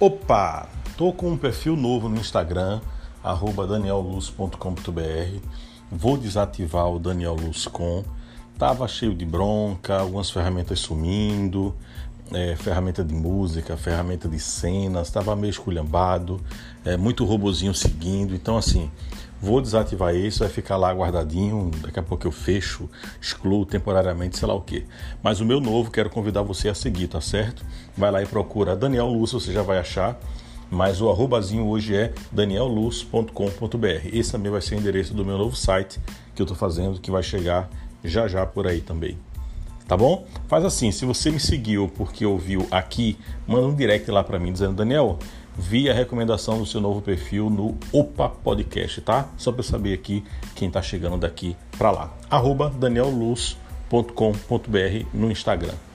Opa! Tô com um perfil novo no Instagram, danielluz.com.br. Vou desativar o Daniel Luz com. Tava cheio de bronca, algumas ferramentas sumindo, é, ferramenta de música, ferramenta de cenas, estava meio esculhambado, é, muito robozinho seguindo. Então, assim, vou desativar isso, vai ficar lá guardadinho. Daqui a pouco eu fecho, excluo temporariamente, sei lá o que. Mas o meu novo, quero convidar você a seguir, tá certo? Vai lá e procura Daniel Luz, você já vai achar. Mas o arrobazinho hoje é danielluz.com.br. Esse também vai ser o endereço do meu novo site que eu estou fazendo, que vai chegar já já por aí também tá bom? Faz assim, se você me seguiu porque ouviu aqui, manda um direct lá para mim dizendo, Daniel, vi a recomendação do seu novo perfil no Opa Podcast, tá? Só para saber aqui quem tá chegando daqui para lá. Danielluz.com.br no Instagram.